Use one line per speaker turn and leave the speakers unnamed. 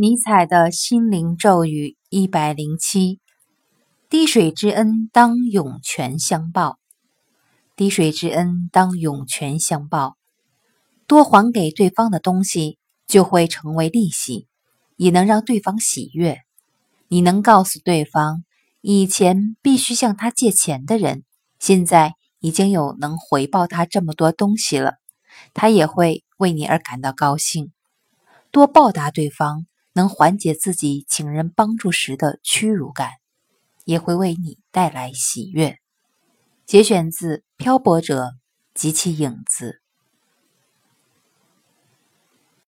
尼采的心灵咒语一百零七：滴水之恩当涌泉相报，滴水之恩当涌泉相报。多还给对方的东西，就会成为利息，也能让对方喜悦。你能告诉对方，以前必须向他借钱的人，现在已经有能回报他这么多东西了，他也会为你而感到高兴。多报答对方，能缓解自己请人帮助时的屈辱感，也会为你带来喜悦。节选自《漂泊者及其影子》。